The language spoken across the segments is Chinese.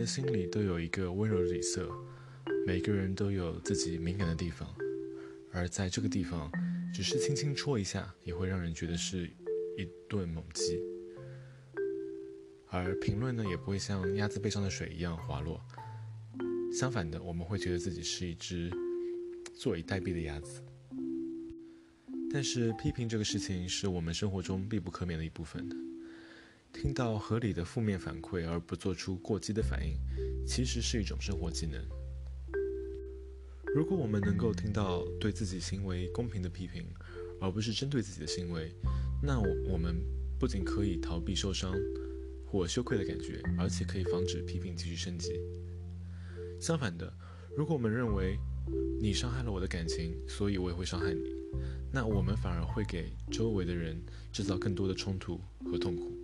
的心里都有一个温柔的底色，每个人都有自己敏感的地方，而在这个地方，只是轻轻戳一下，也会让人觉得是一顿猛击。而评论呢，也不会像鸭子背上的水一样滑落，相反的，我们会觉得自己是一只坐以待毙的鸭子。但是批评这个事情是我们生活中必不可免的一部分的。听到合理的负面反馈而不做出过激的反应，其实是一种生活技能。如果我们能够听到对自己行为公平的批评，而不是针对自己的行为，那我们不仅可以逃避受伤或羞愧的感觉，而且可以防止批评继续升级。相反的，如果我们认为你伤害了我的感情，所以我也会伤害你。那我们反而会给周围的人制造更多的冲突和痛苦。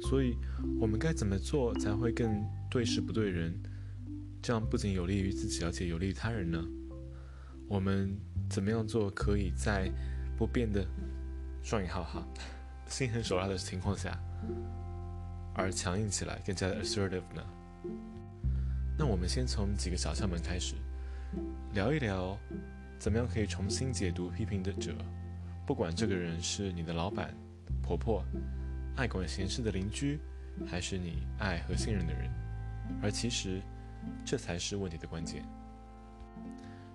所以，我们该怎么做才会更对事不对人？这样不仅有利于自己，而且有利于他人呢？我们怎么样做可以在不变得双引号哈心狠手辣的情况下，而强硬起来，更加的 assertive 呢？那我们先从几个小窍门开始，聊一聊。怎么样可以重新解读批评的者？不管这个人是你的老板、婆婆、爱管闲事的邻居，还是你爱和信任的人，而其实这才是问题的关键。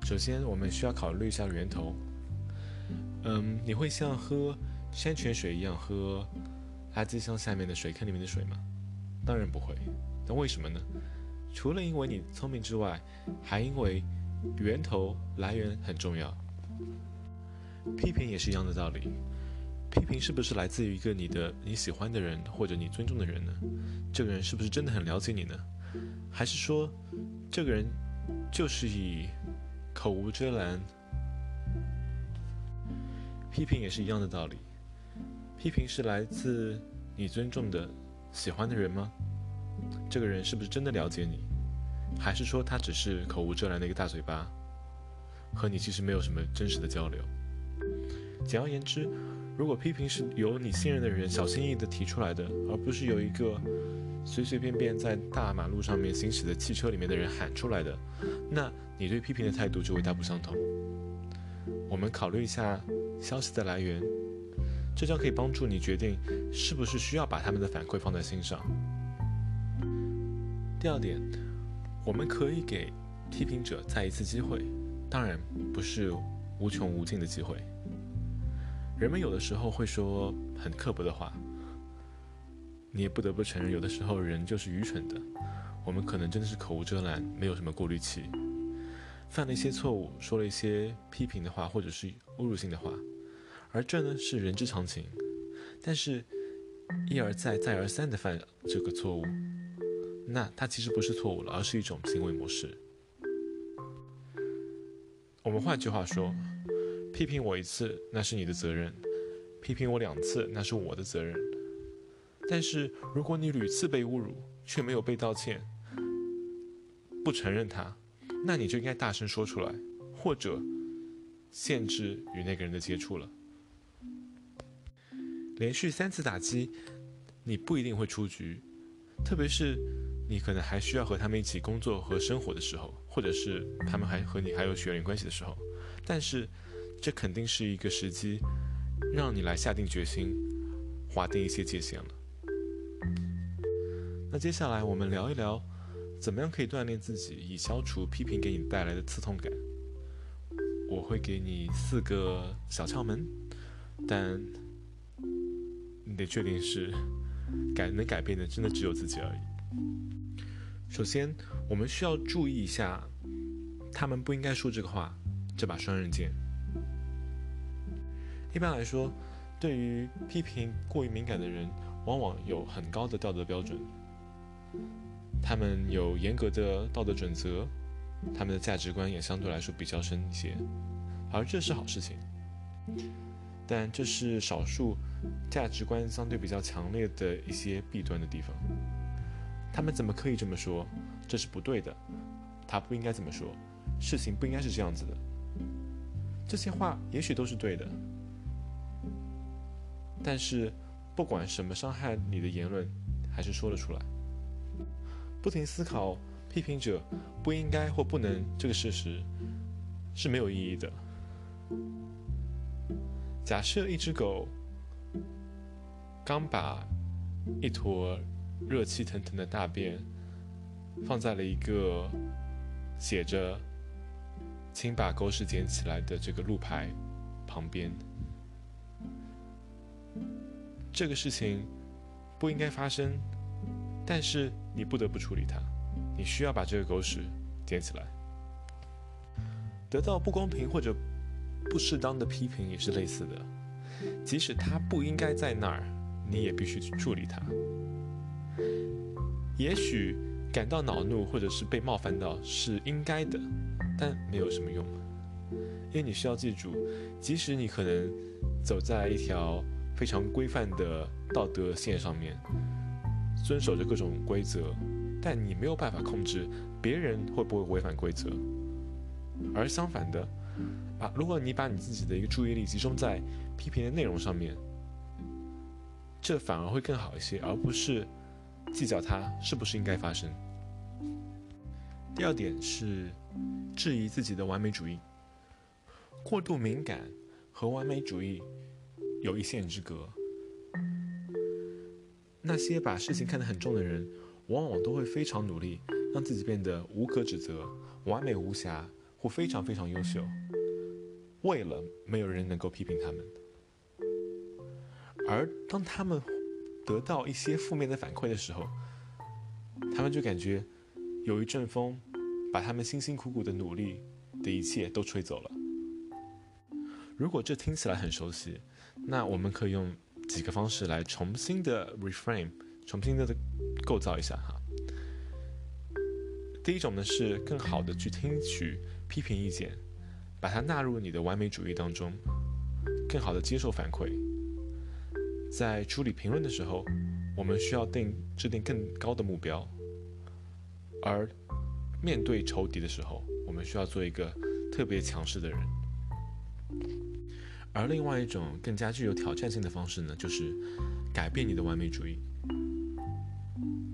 首先，我们需要考虑一下源头。嗯，你会像喝山泉水一样喝垃圾箱下面的水坑里面的水吗？当然不会。那为什么呢？除了因为你聪明之外，还因为。源头来源很重要，批评也是一样的道理。批评是不是来自于一个你的你喜欢的人或者你尊重的人呢？这个人是不是真的很了解你呢？还是说，这个人就是以口无遮拦？批评也是一样的道理。批评是来自你尊重的、喜欢的人吗？这个人是不是真的了解你？还是说他只是口无遮拦的一个大嘴巴，和你其实没有什么真实的交流。简而言之，如果批评是由你信任的人小心翼翼地提出来的，而不是由一个随随便便在大马路上面行驶的汽车里面的人喊出来的，那你对批评的态度就会大不相同。我们考虑一下消息的来源，这将可以帮助你决定是不是需要把他们的反馈放在心上。第二点。我们可以给批评者再一次机会，当然不是无穷无尽的机会。人们有的时候会说很刻薄的话，你也不得不承认，有的时候人就是愚蠢的。我们可能真的是口无遮拦，没有什么过滤器，犯了一些错误，说了一些批评的话，或者是侮辱性的话，而这呢是人之常情。但是，一而再，再而三的犯这个错误。那它其实不是错误了，而是一种行为模式。我们换句话说，批评我一次那是你的责任，批评我两次那是我的责任。但是如果你屡次被侮辱却没有被道歉，不承认他，那你就应该大声说出来，或者限制与那个人的接触了。连续三次打击，你不一定会出局，特别是。你可能还需要和他们一起工作和生活的时候，或者是他们还和你还有血缘关系的时候，但是这肯定是一个时机，让你来下定决心，划定一些界限了。那接下来我们聊一聊，怎么样可以锻炼自己，以消除批评给你带来的刺痛感。我会给你四个小窍门，但你得确定是改能改变的，真的只有自己而已。首先，我们需要注意一下，他们不应该说这个话，这把双刃剑。一般来说，对于批评过于敏感的人，往往有很高的道德标准，他们有严格的道德准则，他们的价值观也相对来说比较深一些，而这是好事情。但这是少数价值观相对比较强烈的一些弊端的地方。他们怎么可以这么说？这是不对的，他不应该这么说，事情不应该是这样子的。这些话也许都是对的，但是不管什么伤害你的言论，还是说了出来。不停思考批评者不应该或不能这个事实是没有意义的。假设一只狗刚把一坨热气腾腾的大便放在了一个写着“请把狗屎捡起来”的这个路牌旁边，这个事情不应该发生，但是你不得不处理它，你需要把这个狗屎捡起来。得到不公平或者不适当的批评也是类似的，即使它不应该在那儿，你也必须去处理它。也许感到恼怒或者是被冒犯到是应该的，但没有什么用，因为你需要记住，即使你可能走在一条非常规范的道德线上面，遵守着各种规则，但你没有办法控制别人会不会违反规则。而相反的，啊，如果你把你自己的一个注意力集中在批评的内容上面，这反而会更好一些，而不是计较它是不是应该发生。第二点是质疑自己的完美主义，过度敏感和完美主义有一线之隔。那些把事情看得很重的人，往往都会非常努力，让自己变得无可指责、完美无瑕。或非常非常优秀，为了没有人能够批评他们。而当他们得到一些负面的反馈的时候，他们就感觉有一阵风把他们辛辛苦苦的努力的一切都吹走了。如果这听起来很熟悉，那我们可以用几个方式来重新的 reframe，重新的构造一下哈。第一种呢是更好的去听取。批评意见，把它纳入你的完美主义当中，更好的接受反馈。在处理评论的时候，我们需要定制定更高的目标；而面对仇敌的时候，我们需要做一个特别强势的人。而另外一种更加具有挑战性的方式呢，就是改变你的完美主义。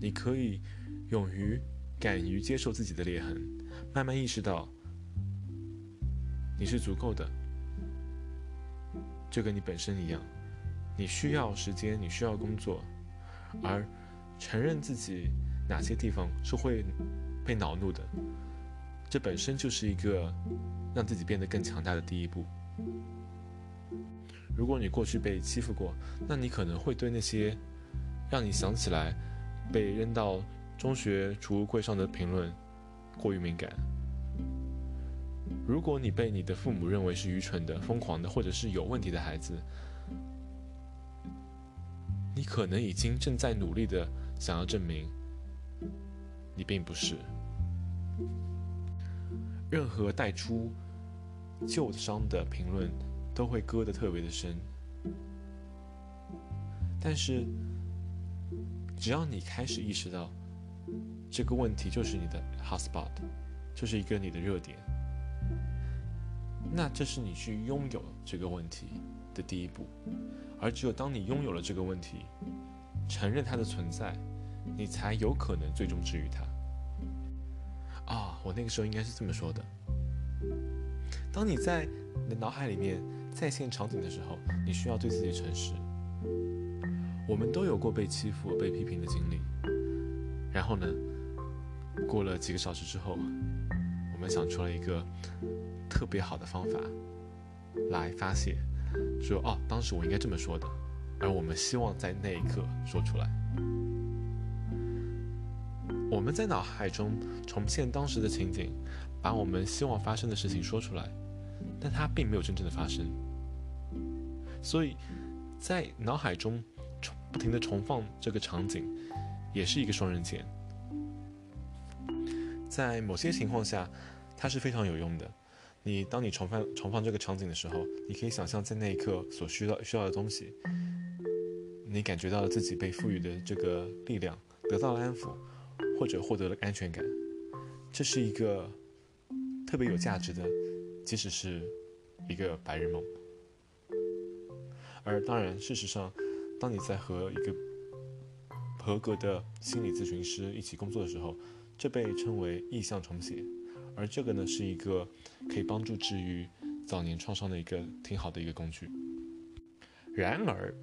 你可以勇于、敢于接受自己的裂痕，慢慢意识到。你是足够的，就跟你本身一样，你需要时间，你需要工作，而承认自己哪些地方是会被恼怒的，这本身就是一个让自己变得更强大的第一步。如果你过去被欺负过，那你可能会对那些让你想起来被扔到中学储物柜上的评论过于敏感。如果你被你的父母认为是愚蠢的、疯狂的，或者是有问题的孩子，你可能已经正在努力的想要证明你并不是。任何带出旧伤的评论都会割得特别的深，但是只要你开始意识到这个问题就是你的 hotspot，就是一个你的热点。那这是你去拥有这个问题的第一步，而只有当你拥有了这个问题，承认它的存在，你才有可能最终治愈它。啊，我那个时候应该是这么说的：当你在你的脑海里面再现场景的时候，你需要对自己诚实。我们都有过被欺负、被批评的经历，然后呢，过了几个小时之后，我们想出了一个。特别好的方法来发泄，说哦，当时我应该这么说的，而我们希望在那一刻说出来。我们在脑海中重现当时的情景，把我们希望发生的事情说出来，但它并没有真正的发生。所以，在脑海中重不停的重放这个场景，也是一个双刃剑。在某些情况下，它是非常有用的。你当你重放重放这个场景的时候，你可以想象在那一刻所需要需要的东西，你感觉到了自己被赋予的这个力量，得到了安抚，或者获得了安全感，这是一个特别有价值的，即使是一个白日梦。而当然，事实上，当你在和一个合格的心理咨询师一起工作的时候，这被称为意向重写，而这个呢是一个可以帮助治愈早年创伤的一个挺好的一个工具。然而，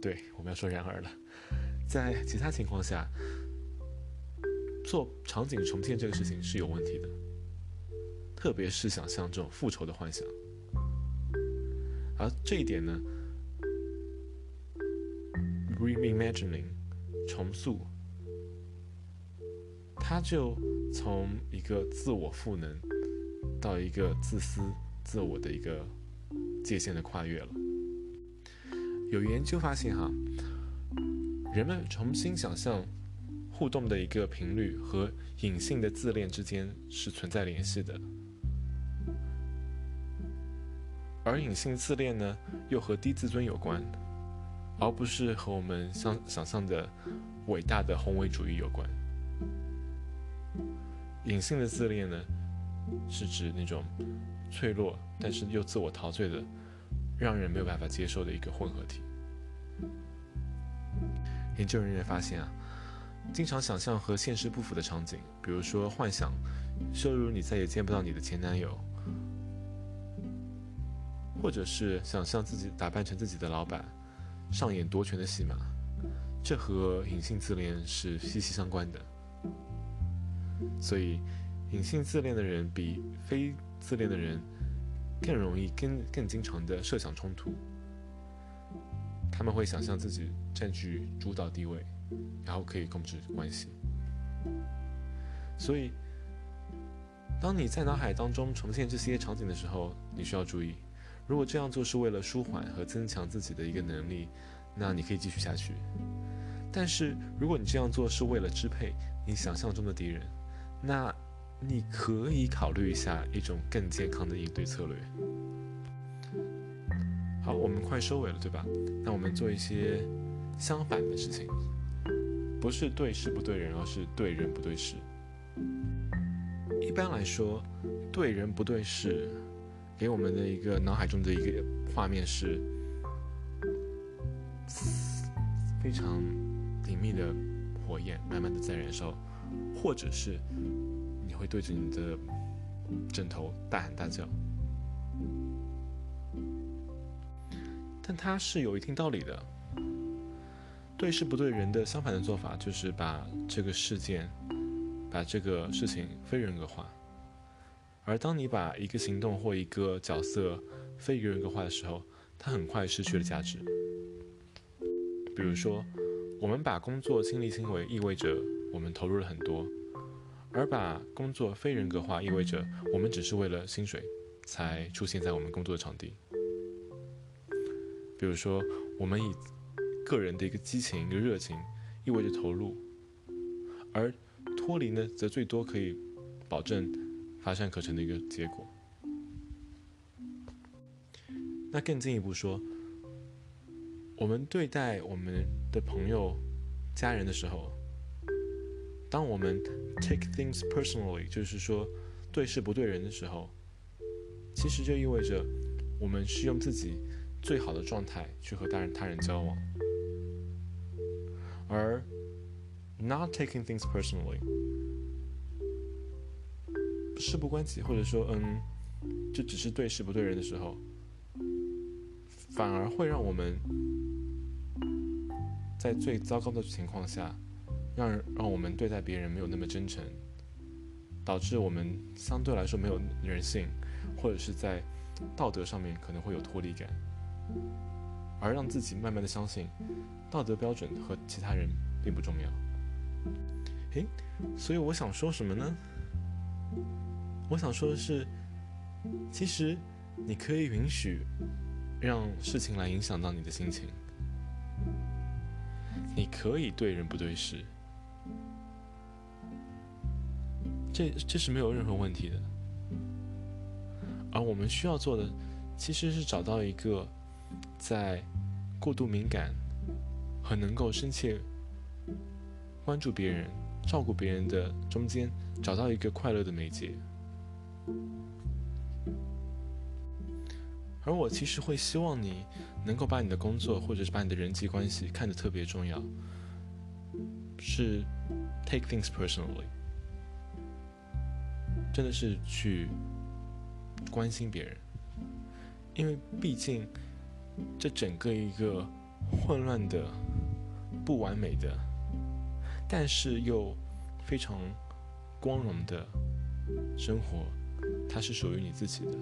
对我们要说然而了，在其他情况下，做场景重建这个事情是有问题的，特别是想象这种复仇的幻想，而这一点呢。Reimagining 重塑，它就从一个自我赋能到一个自私自我的一个界限的跨越了。有研究发现，哈，人们重新想象互动的一个频率和隐性的自恋之间是存在联系的，而隐性自恋呢，又和低自尊有关。而不是和我们想想象的伟大的宏伟主义有关。隐性的自恋呢，是指那种脆弱但是又自我陶醉的，让人没有办法接受的一个混合体。研究人员发现啊，经常想象和现实不符的场景，比如说幻想羞辱你再也见不到你的前男友，或者是想象自己打扮成自己的老板。上演夺权的戏码，这和隐性自恋是息息相关的。所以，隐性自恋的人比非自恋的人更容易、更更经常的设想冲突。他们会想象自己占据主导地位，然后可以控制关系。所以，当你在脑海当中重现这些场景的时候，你需要注意。如果这样做是为了舒缓和增强自己的一个能力，那你可以继续下去。但是如果你这样做是为了支配你想象中的敌人，那你可以考虑一下一种更健康的应对策略。好，我们快收尾了，对吧？那我们做一些相反的事情，不是对事不对人，而是对人不对事。一般来说，对人不对事。给我们的一个脑海中的一个画面是非常隐秘的火焰，慢慢的在燃烧，或者是你会对着你的枕头大喊大叫，但它是有一定道理的。对事不对人的相反的做法，就是把这个事件，把这个事情非人格化。而当你把一个行动或一个角色非人格化的时候，它很快失去了价值。比如说，我们把工作亲力亲为，意味着我们投入了很多；而把工作非人格化，意味着我们只是为了薪水才出现在我们工作的场地。比如说，我们以个人的一个激情、一个热情，意味着投入；而脱离呢，则最多可以保证。乏善可陈的一个结果。那更进一步说，我们对待我们的朋友、家人的时候，当我们 take things personally，就是说对事不对人的时候，其实就意味着我们是用自己最好的状态去和他人他人交往，而 not taking things personally。事不关己，或者说，嗯，这只是对事不对人的时候，反而会让我们在最糟糕的情况下，让让我们对待别人没有那么真诚，导致我们相对来说没有人性，或者是在道德上面可能会有脱离感，而让自己慢慢的相信，道德标准和其他人并不重要。诶，所以我想说什么呢？我想说的是，其实你可以允许让事情来影响到你的心情，你可以对人不对事，这这是没有任何问题的。而我们需要做的，其实是找到一个在过度敏感和能够深切关注别人、照顾别人的中间，找到一个快乐的媒介。而我其实会希望你能够把你的工作或者是把你的人际关系看得特别重要，是 take things personally，真的是去关心别人，因为毕竟这整个一个混乱的、不完美的，但是又非常光荣的生活，它是属于你自己的。